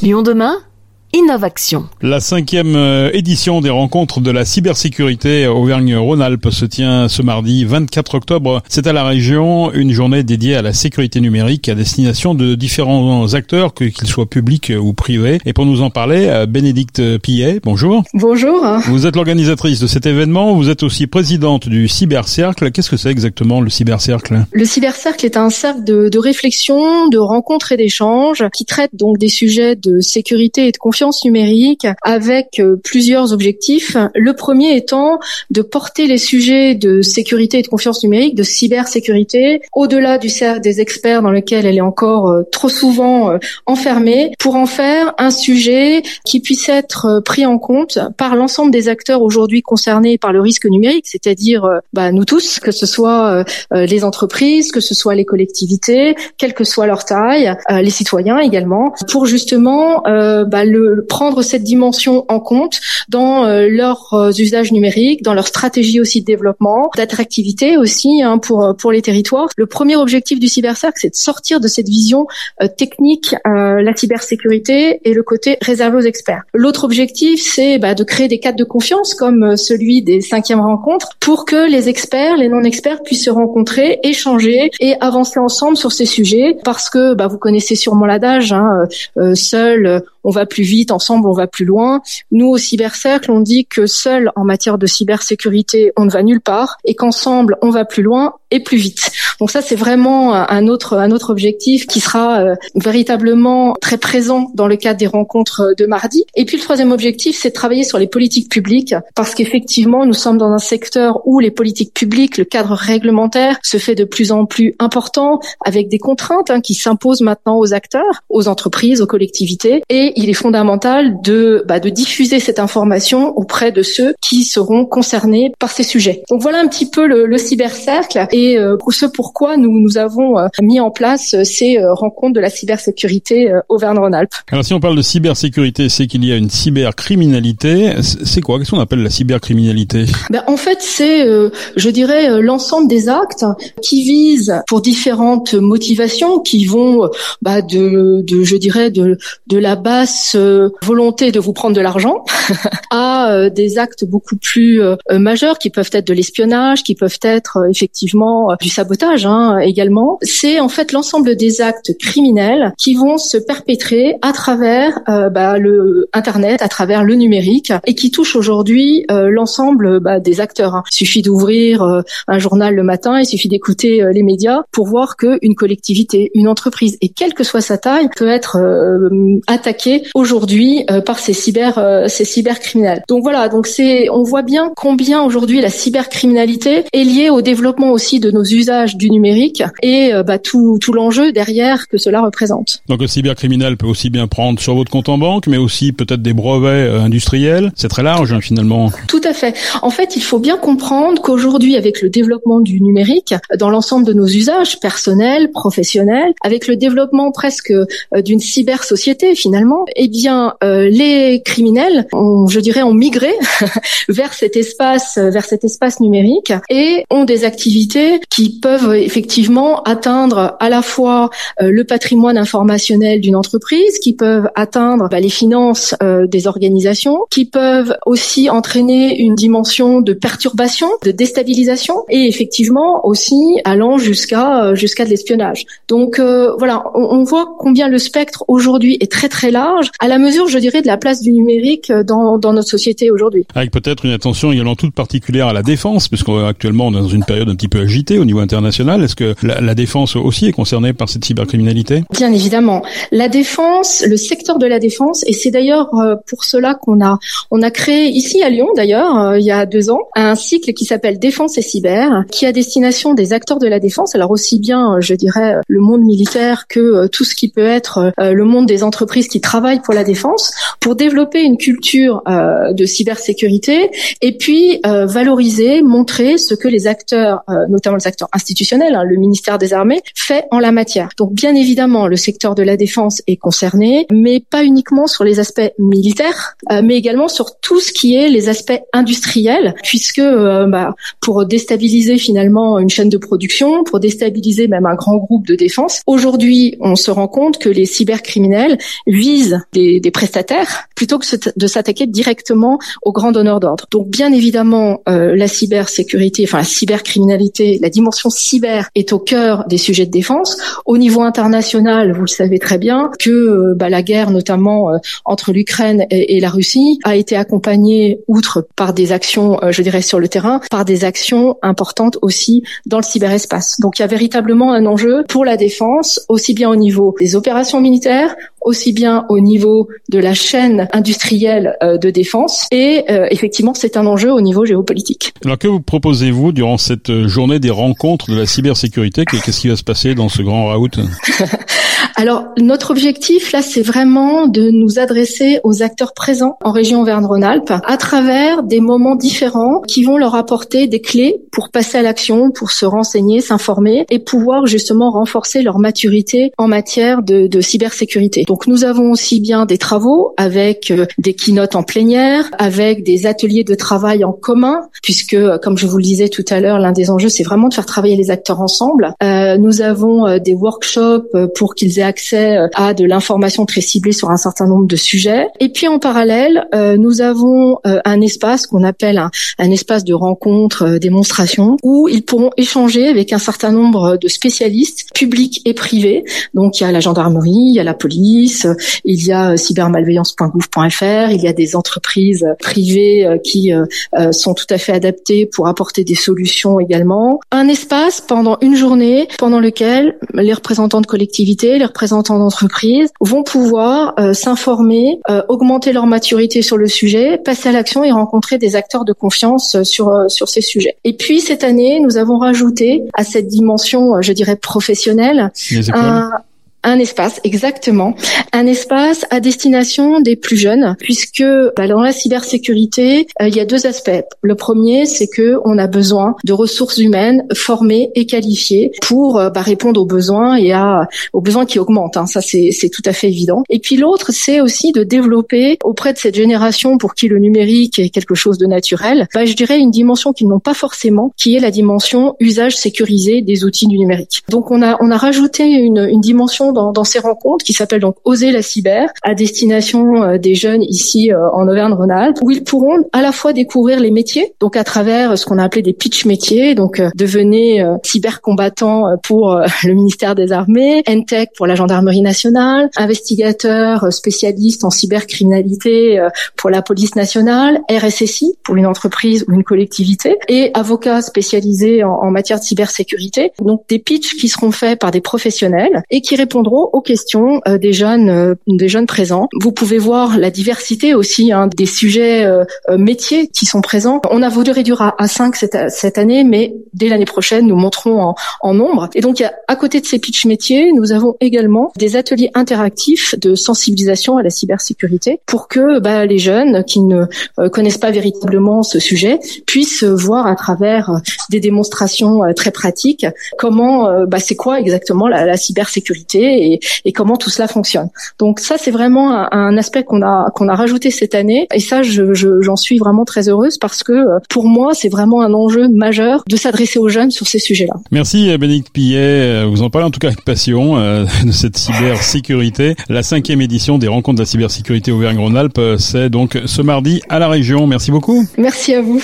Lyon demain? Innovaction. La cinquième euh, édition des rencontres de la cybersécurité Auvergne-Rhône-Alpes se tient ce mardi 24 octobre. C'est à la région une journée dédiée à la sécurité numérique à destination de différents acteurs, qu'ils soient publics ou privés. Et pour nous en parler, euh, Bénédicte Pillet, bonjour. Bonjour. Vous êtes l'organisatrice de cet événement, vous êtes aussi présidente du Cybercercle. Qu'est-ce que c'est exactement le Cybercercle? Le Cybercercle est un cercle de, de réflexion, de rencontres et d'échanges qui traite donc des sujets de sécurité et de confiance numérique avec euh, plusieurs objectifs. Le premier étant de porter les sujets de sécurité et de confiance numérique, de cybersécurité, au-delà du cercle des experts dans lequel elle est encore euh, trop souvent euh, enfermée, pour en faire un sujet qui puisse être pris en compte par l'ensemble des acteurs aujourd'hui concernés par le risque numérique, c'est-à-dire bah, nous tous, que ce soit les entreprises, que ce soit les collectivités, quelle que soit leur taille, les citoyens également, pour justement bah, le, prendre cette dimension en compte dans euh, leurs euh, usages numériques, dans leur stratégie aussi de développement, d'attractivité aussi hein, pour euh, pour les territoires. Le premier objectif du cybercercle, c'est de sortir de cette vision technique, la cybersécurité et le côté réservé aux experts. L'autre objectif, c'est bah, de créer des cadres de confiance comme celui des cinquièmes rencontres pour que les experts, les non-experts puissent se rencontrer, échanger et avancer ensemble sur ces sujets parce que bah, vous connaissez sûrement l'adage, hein, seul on va plus vite, ensemble on va plus loin. Nous au cybercercle, on dit que seul en matière de cybersécurité, on ne va nulle part et qu'ensemble on va plus loin et plus vite. Donc ça c'est vraiment un autre un autre objectif qui sera euh, véritablement très présent dans le cadre des rencontres de mardi. Et puis le troisième objectif, c'est de travailler sur les politiques publiques parce qu'effectivement, nous sommes dans un secteur où les politiques publiques, le cadre réglementaire se fait de plus en plus important avec des contraintes hein, qui s'imposent maintenant aux acteurs, aux entreprises, aux collectivités et il est fondamental de, bah, de diffuser cette information auprès de ceux qui seront concernés par ces sujets. Donc voilà un petit peu le, le cybercercle et euh, ce pourquoi nous, nous avons euh, mis en place euh, ces rencontres de la cybersécurité Auvergne-Rhône-Alpes. Alors si on parle de cybersécurité, c'est qu'il y a une cybercriminalité. C'est quoi? Qu'est-ce qu'on appelle la cybercriminalité? Ben, En fait, c'est, je dirais, l'ensemble des actes qui visent pour différentes motivations, qui vont bah, de, de, je dirais, de, de la base euh, volonté de vous prendre de l'argent à euh, des actes beaucoup plus euh, majeurs qui peuvent être de l'espionnage, qui peuvent être effectivement du sabotage hein, également. C'est en fait l'ensemble des actes criminels qui vont se perpétrer à travers bah, le Internet, à travers le numérique et qui touchent aujourd'hui l'ensemble bah, des acteurs. Hein. Il suffit d'ouvrir un journal le matin, il suffit d'écouter les médias pour voir qu'une collectivité, une entreprise et quelle que soit sa taille peut être attaquée aujourd'hui euh, par ces cyber euh, ces cybercriminels. Donc voilà, donc c'est on voit bien combien aujourd'hui la cybercriminalité est liée au développement aussi de nos usages du numérique et euh, bah, tout tout l'enjeu derrière que cela représente. Donc le cybercriminel peut aussi bien prendre sur votre compte en banque, mais aussi peut-être des brevets industriels. C'est très large hein, finalement. Tout à fait. En fait, il faut bien comprendre qu'aujourd'hui, avec le développement du numérique dans l'ensemble de nos usages personnels, professionnels, avec le développement presque d'une cyber société finalement eh bien, euh, les criminels, ont, je dirais, ont migré vers cet espace, vers cet espace numérique et ont des activités qui peuvent effectivement atteindre à la fois euh, le patrimoine informationnel d'une entreprise, qui peuvent atteindre bah, les finances euh, des organisations, qui peuvent aussi entraîner une dimension de perturbation, de déstabilisation et effectivement aussi allant jusqu'à jusqu'à de l'espionnage. Donc voilà, on, on voit combien le spectre aujourd'hui est très très large à la mesure, je dirais, de la place du numérique dans, dans notre société aujourd'hui. Avec peut-être une attention également toute particulière à la défense, puisqu'actuellement on est dans une période un petit peu agitée au niveau international. Est-ce que la, la, défense aussi est concernée par cette cybercriminalité? Bien évidemment. La défense, le secteur de la défense, et c'est d'ailleurs euh, pour cela qu'on a, on a créé ici à Lyon d'ailleurs, euh, il y a deux ans, un cycle qui s'appelle Défense et Cyber, qui a destination des acteurs de la défense, alors aussi bien, je dirais, le monde militaire que euh, tout ce qui peut être le monde des entreprises qui travaillent travaille pour la défense pour développer une culture euh, de cybersécurité et puis euh, valoriser, montrer ce que les acteurs, euh, notamment les acteurs institutionnels, hein, le ministère des Armées, fait en la matière. Donc bien évidemment, le secteur de la défense est concerné, mais pas uniquement sur les aspects militaires, euh, mais également sur tout ce qui est les aspects industriels, puisque euh, bah, pour déstabiliser finalement une chaîne de production, pour déstabiliser même un grand groupe de défense, aujourd'hui, on se rend compte que les cybercriminels visent des, des prestataires plutôt que de s'attaquer directement aux grands donneurs d'ordre. Donc bien évidemment, euh, la cybersécurité, enfin la cybercriminalité, la dimension cyber est au cœur des sujets de défense. Au niveau international, vous le savez très bien, que euh, bah, la guerre notamment euh, entre l'Ukraine et, et, la Russie a été accompagnée, outre par des actions, je dirais, sur le terrain, par des actions importantes aussi dans le cyberespace. Donc il y a véritablement un enjeu pour la défense, aussi bien au niveau des opérations militaires, aussi bien au niveau de la chaîne industrielle euh, de défense et euh, effectivement c'est un enjeu au niveau géopolitique. Alors que vous proposez-vous durant cette journée des rencontres de la cybersécurité? Qu'est-ce qui va se passer dans ce grand raout? Alors notre objectif là c'est vraiment de nous adresser aux acteurs présents en région Auvergne-Rhône-Alpes à travers des moments différents qui vont leur apporter des clés pour passer à l'action, pour se renseigner, s'informer et pouvoir justement renforcer leur maturité en matière de, de cybersécurité. Donc nous avons aussi bien des travaux avec euh, des keynotes en plénière, avec des ateliers de travail en commun, puisque euh, comme je vous le disais tout à l'heure, l'un des enjeux c'est vraiment de faire travailler les acteurs ensemble. Euh, nous avons euh, des workshops pour qu'ils aient accès à de l'information très ciblée sur un certain nombre de sujets. Et puis en parallèle, euh, nous avons un espace qu'on appelle un, espace de rencontre, démonstration, où ils pourront échanger avec un certain nombre de spécialistes publics et privés. Donc il y a la gendarmerie, il y a la police il y a euh, cybermalveillance.gouv.fr, il y a des entreprises privées euh, qui euh, sont tout à fait adaptées pour apporter des solutions également. Un espace pendant une journée pendant lequel les représentants de collectivités, les représentants d'entreprises vont pouvoir s'informer, augmenter leur maturité sur le sujet, passer à l'action et rencontrer des acteurs de confiance sur sur ces sujets. Et puis cette année, nous avons rajouté à cette dimension, je dirais professionnelle, un, un espace, exactement. Un espace à destination des plus jeunes, puisque bah, dans la cybersécurité, euh, il y a deux aspects. Le premier, c'est que on a besoin de ressources humaines formées et qualifiées pour euh, bah, répondre aux besoins et à, aux besoins qui augmentent. Hein. Ça, c'est tout à fait évident. Et puis l'autre, c'est aussi de développer auprès de cette génération pour qui le numérique est quelque chose de naturel, bah, je dirais une dimension qu'ils n'ont pas forcément, qui est la dimension usage sécurisé des outils du numérique. Donc on a, on a rajouté une, une dimension dans, ces rencontres qui s'appellent donc Oser la cyber à destination euh, des jeunes ici euh, en Auvergne-Rhône-Alpes où ils pourront à la fois découvrir les métiers donc à travers ce qu'on a appelé des pitch métiers donc euh, devenez cyber combattant pour le ministère des Armées, NTEC pour la gendarmerie nationale, investigateur spécialiste en cybercriminalité pour la police nationale, RSSI pour une entreprise ou une collectivité et avocat spécialisé en, en matière de cybersécurité. Donc des pitchs qui seront faits par des professionnels et qui répondent aux questions euh, des jeunes, euh, des jeunes présents. Vous pouvez voir la diversité aussi hein, des sujets euh, métiers qui sont présents. On a voulu réduire à, à 5 cette, cette année, mais dès l'année prochaine, nous monterons en, en nombre. Et donc, à côté de ces pitch métiers, nous avons également des ateliers interactifs de sensibilisation à la cybersécurité pour que bah, les jeunes qui ne connaissent pas véritablement ce sujet puissent voir à travers des démonstrations très pratiques comment, bah, c'est quoi exactement la, la cybersécurité et, comment tout cela fonctionne. Donc ça, c'est vraiment un, aspect qu'on a qu'on a rajouté cette année et ça, j'en je, suis vraiment très heureuse parce que euh, pour moi, c'est vraiment un enjeu majeur de s'adresser aux jeunes sur ces sujets-là. Merci Bénédicte Pillet. Euh, vous en parlez en tout cas avec passion euh, de cette cybersécurité. La cinquième édition des rencontres de la cybersécurité Auvergne-Rhône-Alpes, c'est donc ce mardi à la région. Merci beaucoup. Merci à vous.